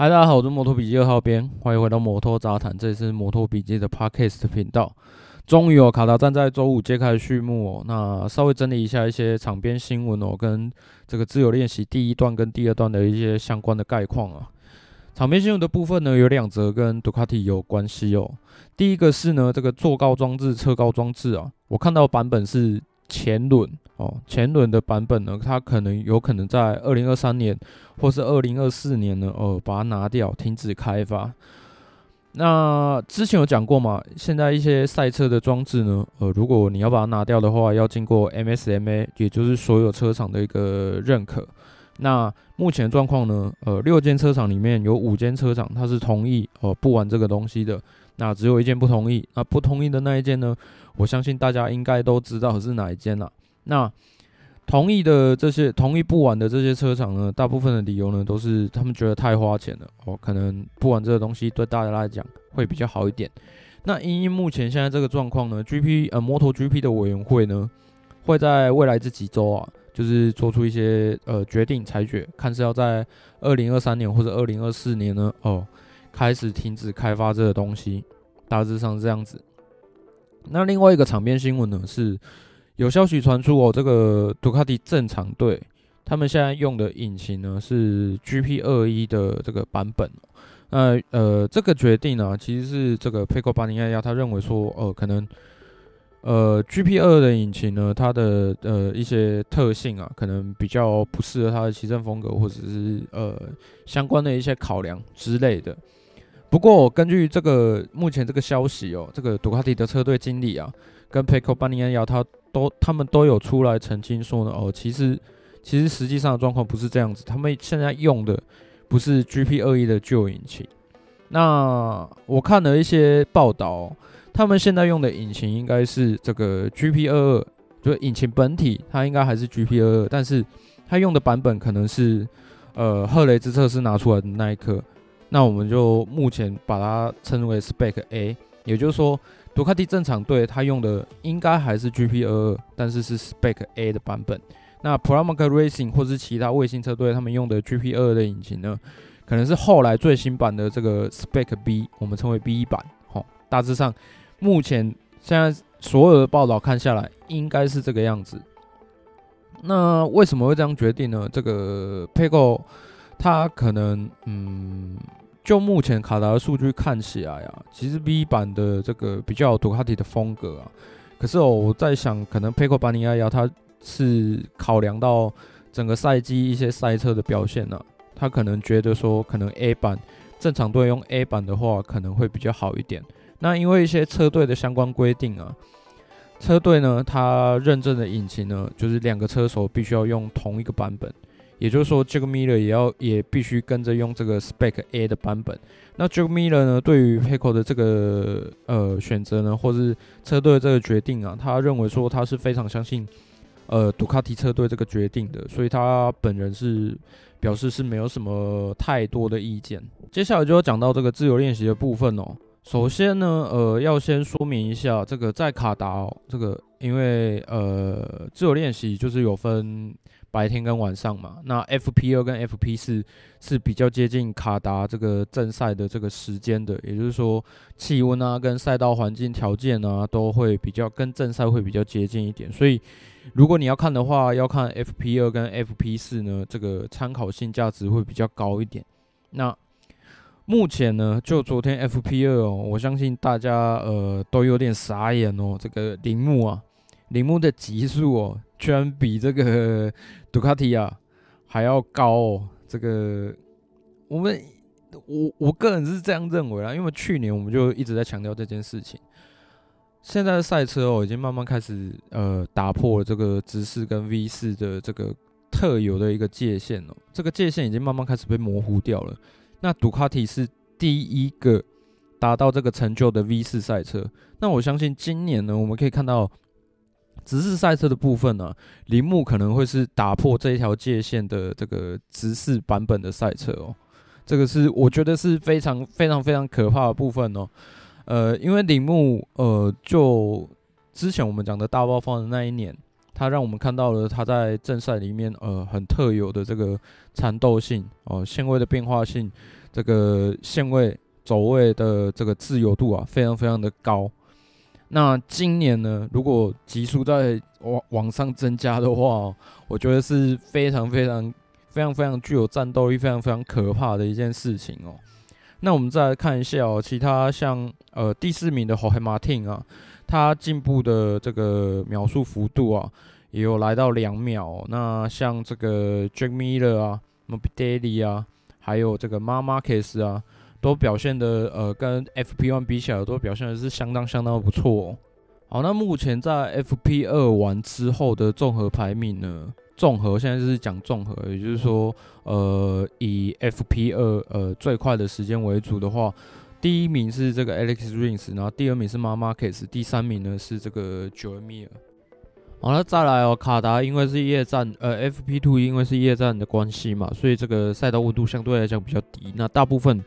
嗨，大家好，我是摩托笔记二号编，欢迎回到摩托杂谈，这里是摩托笔记的 Podcast 频道。终于哦卡达站在周五揭开序幕哦，那稍微整理一下一些场边新闻哦，跟这个自由练习第一段跟第二段的一些相关的概况啊。场边新闻的部分呢，有两则跟杜卡迪有关系哦。第一个是呢，这个坐高装置、车高装置啊，我看到版本是前轮哦，前轮的版本呢，它可能有可能在二零二三年或是二零二四年呢，哦，把它拿掉，停止开发。那之前有讲过嘛，现在一些赛车的装置呢，呃，如果你要把它拿掉的话，要经过 MSMA，也就是所有车厂的一个认可。那目前状况呢？呃，六间车厂里面有五间车厂，它是同意哦、呃、不玩这个东西的。那只有一间不同意。那不同意的那一间呢？我相信大家应该都知道是哪一间了。那同意的这些同意不玩的这些车厂呢，大部分的理由呢都是他们觉得太花钱了哦，可能不玩这个东西对大家来讲会比较好一点。那因为目前现在这个状况呢，GP 呃摩托 GP 的委员会呢会在未来这几周啊。就是做出一些呃决定裁决，看是要在二零二三年或者二零二四年呢哦开始停止开发这个东西，大致上是这样子。那另外一个场边新闻呢是有消息传出哦，这个杜卡迪正常队他们现在用的引擎呢是 GP 二一的这个版本。那呃这个决定呢其实是这个佩科巴尼亚亚他认为说、呃、可能。呃，GP 二的引擎呢，它的呃一些特性啊，可能比较不适合它的骑乘风格，或者是呃相关的一些考量之类的。不过根据这个目前这个消息哦，这个杜卡迪的车队经理啊，跟佩科巴尼亚他都他们都有出来澄清说呢，哦，其实其实实际上的状况不是这样子，他们现在用的不是 GP 二一的旧引擎。那我看了一些报道。他们现在用的引擎应该是这个 GP 二二，就引擎本体它应该还是 GP 二二，但是它用的版本可能是呃赫雷兹测试拿出来的那一颗，那我们就目前把它称为 Spec A，也就是说杜卡迪正常队它用的应该还是 GP 二二，但是是 Spec A 的版本。那 Pramac Racing 或是其他卫星车队他们用的 GP 二二的引擎呢，可能是后来最新版的这个 Spec B，我们称为 B 版，齁，大致上。目前现在所有的报道看下来，应该是这个样子。那为什么会这样决定呢？这个 Pecco 它可能，嗯，就目前卡达的数据看起来啊，其实 B 版的这个比较有杜卡迪的风格啊。可是哦，我在想，可能 Pecco 巴尼亚亚他是考量到整个赛季一些赛车的表现呢、啊，他可能觉得说，可能 A 版正常队用 A 版的话，可能会比较好一点。那因为一些车队的相关规定啊，车队呢，它认证的引擎呢，就是两个车手必须要用同一个版本，也就是说，Jack Miller 也要也必须跟着用这个 Spec A 的版本。那 Jack Miller 呢，对于 Pecco 的这个呃选择呢，或是车队这个决定啊，他认为说他是非常相信呃杜卡迪车队这个决定的，所以他本人是表示是没有什么太多的意见。接下来就要讲到这个自由练习的部分哦。首先呢，呃，要先说明一下，这个在卡达哦，这个因为呃，自由练习就是有分白天跟晚上嘛。那 FP 二跟 FP 四是比较接近卡达这个正赛的这个时间的，也就是说气温啊跟赛道环境条件啊都会比较跟正赛会比较接近一点。所以如果你要看的话，要看 FP 二跟 FP 四呢，这个参考性价值会比较高一点。那目前呢，就昨天 FP 二哦，我相信大家呃都有点傻眼哦。这个铃木啊，铃木的极速哦，居然比这个杜卡迪啊还要高哦。这个我们我我个人是这样认为啦，因为去年我们就一直在强调这件事情。现在的赛车哦，已经慢慢开始呃打破了这个直四跟 V 四的这个特有的一个界限哦，这个界限已经慢慢开始被模糊掉了。那杜卡迪是第一个达到这个成就的 V 四赛车。那我相信今年呢，我们可以看到直视赛车的部分呢、铃木可能会是打破这一条界限的这个直视版本的赛车哦。这个是我觉得是非常非常非常可怕的部分哦。呃，因为铃木呃，就之前我们讲的大爆发的那一年。它让我们看到了它在正赛里面呃很特有的这个缠斗性哦，线位的变化性，这个线位走位的这个自由度啊，非常非常的高。那今年呢，如果级数在往往上增加的话，我觉得是非常非常非常非常具有战斗力、非常非常可怕的一件事情哦。那我们再来看一下哦，其他像呃第四名的 Jorge Martin 啊，他进步的这个秒数幅度啊，也有来到两秒。那像这个 Jack Miller 啊，Morbidelli 啊，还有这个 Marc Marquez 啊，都表现的呃跟 FP1 比起来，都表现的是相当相当不错哦。好，那目前在 FP2 完之后的综合排名呢？综合现在就是讲综合，也就是说，呃，以 FP 二呃最快的时间为主的话，第一名是这个 Alex Rins，然后第二名是 Marc Marquez，第三名呢是这个 Joan Mir。好了，再来哦，卡达因为是夜战，呃，FP Two 因为是夜战的关系嘛，所以这个赛道温度相对来讲比较低。那大部分。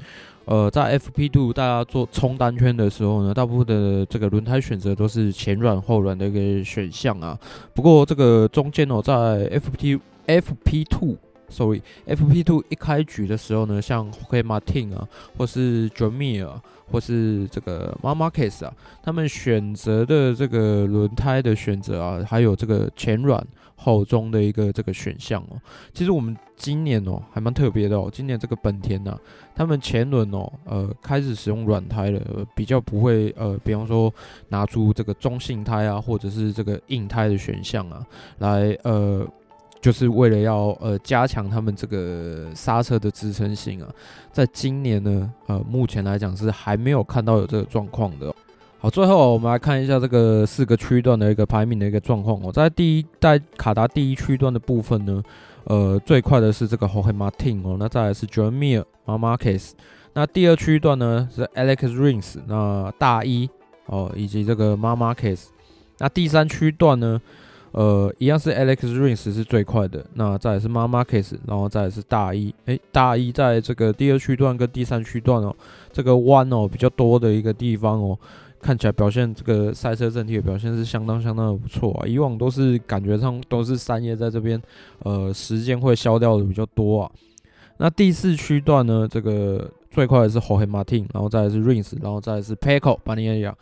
呃，在 FP Two 大家做冲单圈的时候呢，大部分的这个轮胎选择都是前软后软的一个选项啊。不过这个中间哦，在 FP FP Two，sorry，FP Two 一开局的时候呢，像 h o k e Martin 啊，或是 Jamir，或是这个 Marc Marquez 啊，他们选择的这个轮胎的选择啊，还有这个前软。后中的一个这个选项哦，其实我们今年哦还蛮特别的哦，今年这个本田呐、啊，他们前轮哦呃开始使用软胎了，比较不会呃，比方说拿出这个中性胎啊，或者是这个硬胎的选项啊，来呃，就是为了要呃加强他们这个刹车的支撑性啊，在今年呢呃目前来讲是还没有看到有这个状况的。好，最后我们来看一下这个四个区段的一个排名的一个状况哦。在第一在卡达第一区段的部分呢，呃，最快的是这个 Jorge Martin 哦，那再来是 Joan Mir、Marc Marquez。那第二区段呢是 Alex Rins，那大一哦，以及这个 Marquez，。那第三区段呢，呃，一样是 Alex Rins 是最快的，那再来是 Marc Marquez，然后再来是大一。诶，大一在这个第二区段跟第三区段哦，这个弯哦比较多的一个地方哦。看起来表现这个赛车整体的表现是相当相当的不错啊，以往都是感觉上都是三叶在这边，呃，时间会消掉的比较多啊。那第四区段呢，这个最快的是 Jorge Martin，然后再来是 Rins，然后再来是 Pecco Bagnaia。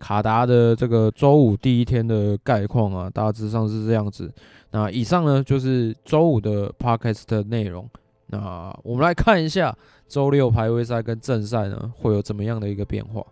卡达的这个周五第一天的概况啊，大致上是这样子。那以上呢就是周五的 Podcast 的内容。那我们来看一下周六排位赛跟正赛呢会有怎么样的一个变化。